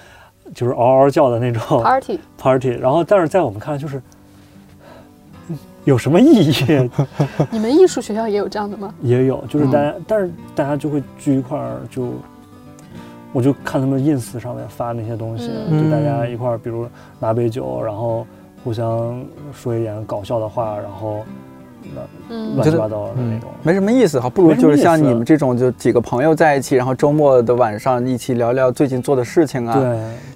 就是嗷嗷叫的那种 party party，然后但是在我们看来就是有什么意义？你们艺术学校也有这样的吗？也有，就是大家，但是大家就会聚一块儿，就我就看他们 ins 上面发那些东西，就大家一块儿，比如拿杯酒，然后互相说一点搞笑的话，然后。乱七八糟的那种，没什么意思哈，不如就是像你们这种，就几个朋友在一起，然后周末的晚上一起聊聊最近做的事情啊，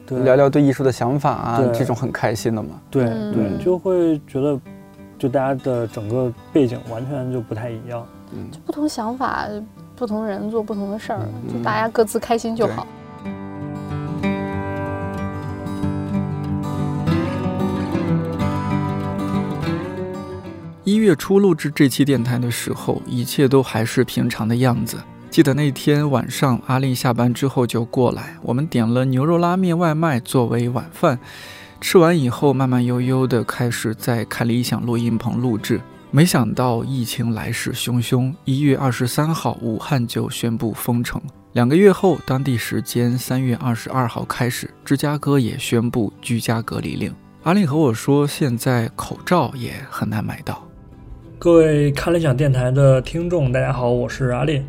对，聊聊对艺术的想法啊，这种很开心的嘛。对对，就会觉得，就大家的整个背景完全就不太一样，嗯，就不同想法，不同人做不同的事儿，就大家各自开心就好。一月初录制这期电台的时候，一切都还是平常的样子。记得那天晚上，阿丽下班之后就过来，我们点了牛肉拉面外卖作为晚饭。吃完以后，慢慢悠悠地开始在开理想录音棚录制。没想到疫情来势汹汹，一月二十三号，武汉就宣布封城。两个月后，当地时间三月二十二号开始，芝加哥也宣布居家隔离令。阿丽和我说，现在口罩也很难买到。各位看理想电台的听众，大家好，我是阿烈，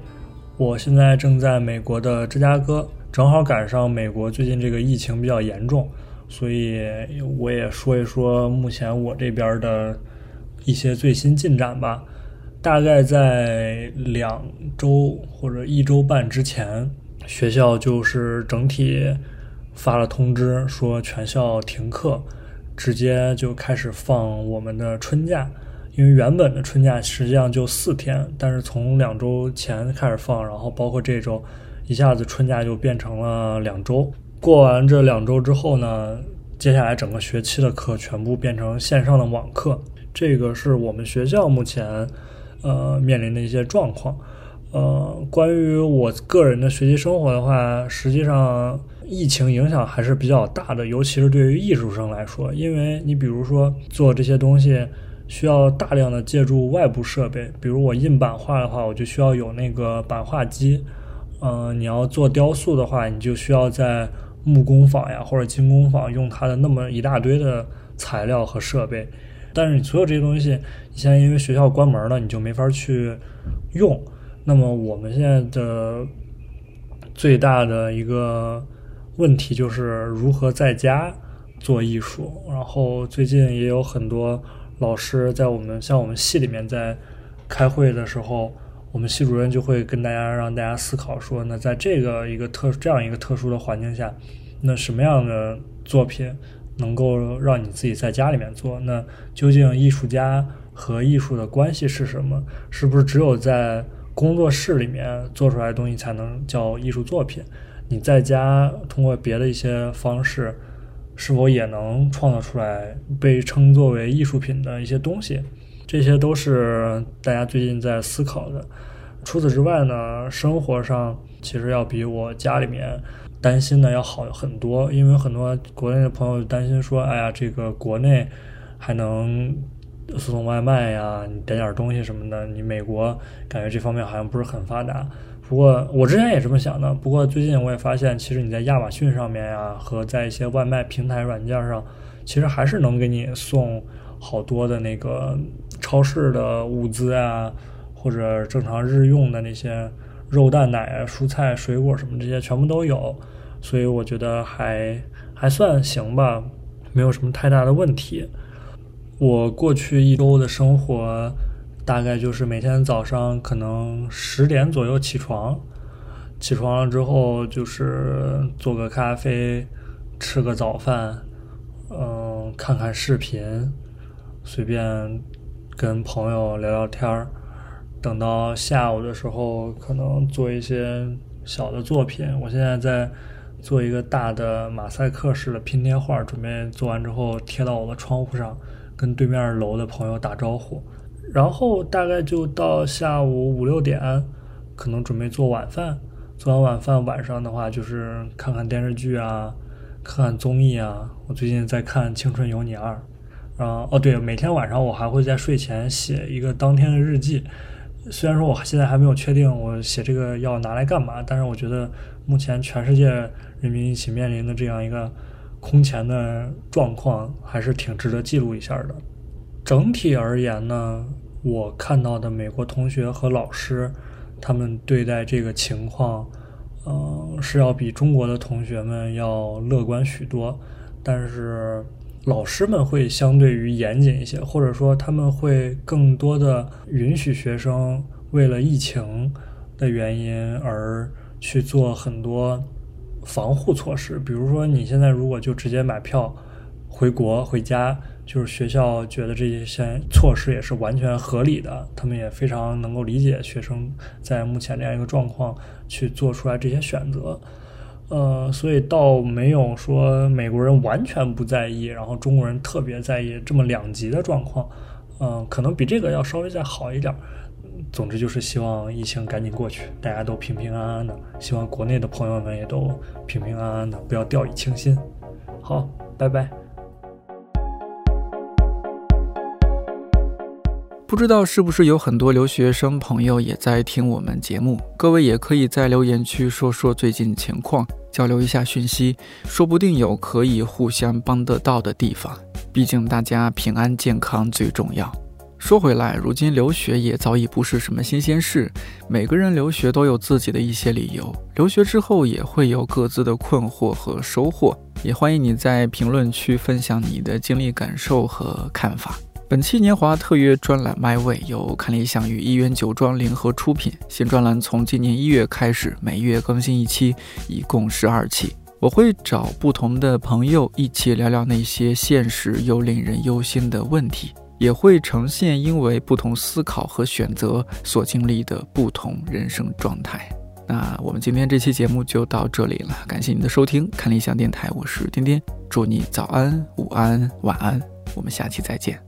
我现在正在美国的芝加哥，正好赶上美国最近这个疫情比较严重，所以我也说一说目前我这边的一些最新进展吧。大概在两周或者一周半之前，学校就是整体发了通知，说全校停课，直接就开始放我们的春假。因为原本的春假实际上就四天，但是从两周前开始放，然后包括这周，一下子春假就变成了两周。过完这两周之后呢，接下来整个学期的课全部变成线上的网课。这个是我们学校目前呃面临的一些状况。呃，关于我个人的学习生活的话，实际上疫情影响还是比较大的，尤其是对于艺术生来说，因为你比如说做这些东西。需要大量的借助外部设备，比如我印版画的话，我就需要有那个版画机，嗯，你要做雕塑的话，你就需要在木工坊呀或者金工坊用它的那么一大堆的材料和设备。但是你所有这些东西，你现在因为学校关门了，你就没法去用。那么我们现在的最大的一个问题就是如何在家做艺术。然后最近也有很多老师在我们像我们系里面在开会的时候，我们系主任就会跟大家让大家思考说，那在这个一个特这样一个特殊的环境下，那什么样的作品？能够让你自己在家里面做，那究竟艺术家和艺术的关系是什么？是不是只有在工作室里面做出来的东西才能叫艺术作品？你在家通过别的一些方式，是否也能创造出来被称作为艺术品的一些东西？这些都是大家最近在思考的。除此之外呢，生活上其实要比我家里面。担心的要好很多，因为很多国内的朋友担心说：“哎呀，这个国内还能送送外卖呀，你点点东西什么的。你美国感觉这方面好像不是很发达。”不过我之前也这么想的。不过最近我也发现，其实你在亚马逊上面呀，和在一些外卖平台软件上，其实还是能给你送好多的那个超市的物资啊，或者正常日用的那些肉蛋奶啊、蔬菜水果什么这些全部都有。所以我觉得还还算行吧，没有什么太大的问题。我过去一周的生活，大概就是每天早上可能十点左右起床，起床了之后就是做个咖啡，吃个早饭，嗯，看看视频，随便跟朋友聊聊天儿。等到下午的时候，可能做一些小的作品。我现在在。做一个大的马赛克式的拼贴画，准备做完之后贴到我的窗户上，跟对面楼的朋友打招呼。然后大概就到下午五六点，可能准备做晚饭。做完晚饭，晚上的话就是看看电视剧啊，看看综艺啊。我最近在看《青春有你二》。啊，哦对，每天晚上我还会在睡前写一个当天的日记。虽然说我现在还没有确定我写这个要拿来干嘛，但是我觉得目前全世界人民一起面临的这样一个空前的状况，还是挺值得记录一下的。整体而言呢，我看到的美国同学和老师，他们对待这个情况，嗯，是要比中国的同学们要乐观许多，但是。老师们会相对于严谨一些，或者说他们会更多的允许学生为了疫情的原因而去做很多防护措施。比如说，你现在如果就直接买票回国回家，就是学校觉得这些措施也是完全合理的，他们也非常能够理解学生在目前这样一个状况去做出来这些选择。呃，所以倒没有说美国人完全不在意，然后中国人特别在意这么两极的状况。嗯，可能比这个要稍微再好一点。总之就是希望疫情赶紧过去，大家都平平安安的。希望国内的朋友们也都平平安安的，不要掉以轻心。好，拜拜。不知道是不是有很多留学生朋友也在听我们节目？各位也可以在留言区说说最近情况，交流一下讯息，说不定有可以互相帮得到的地方。毕竟大家平安健康最重要。说回来，如今留学也早已不是什么新鲜事，每个人留学都有自己的一些理由，留学之后也会有各自的困惑和收获。也欢迎你在评论区分享你的经历、感受和看法。本期年华特约专栏《My Way》由看理想与一元酒庄联合出品。新专栏从今年一月开始，每月更新一期，一共十二期。我会找不同的朋友一起聊聊那些现实又令人忧心的问题，也会呈现因为不同思考和选择所经历的不同人生状态。那我们今天这期节目就到这里了，感谢您的收听，看理想电台，我是丁丁，祝你早安、午安、晚安，我们下期再见。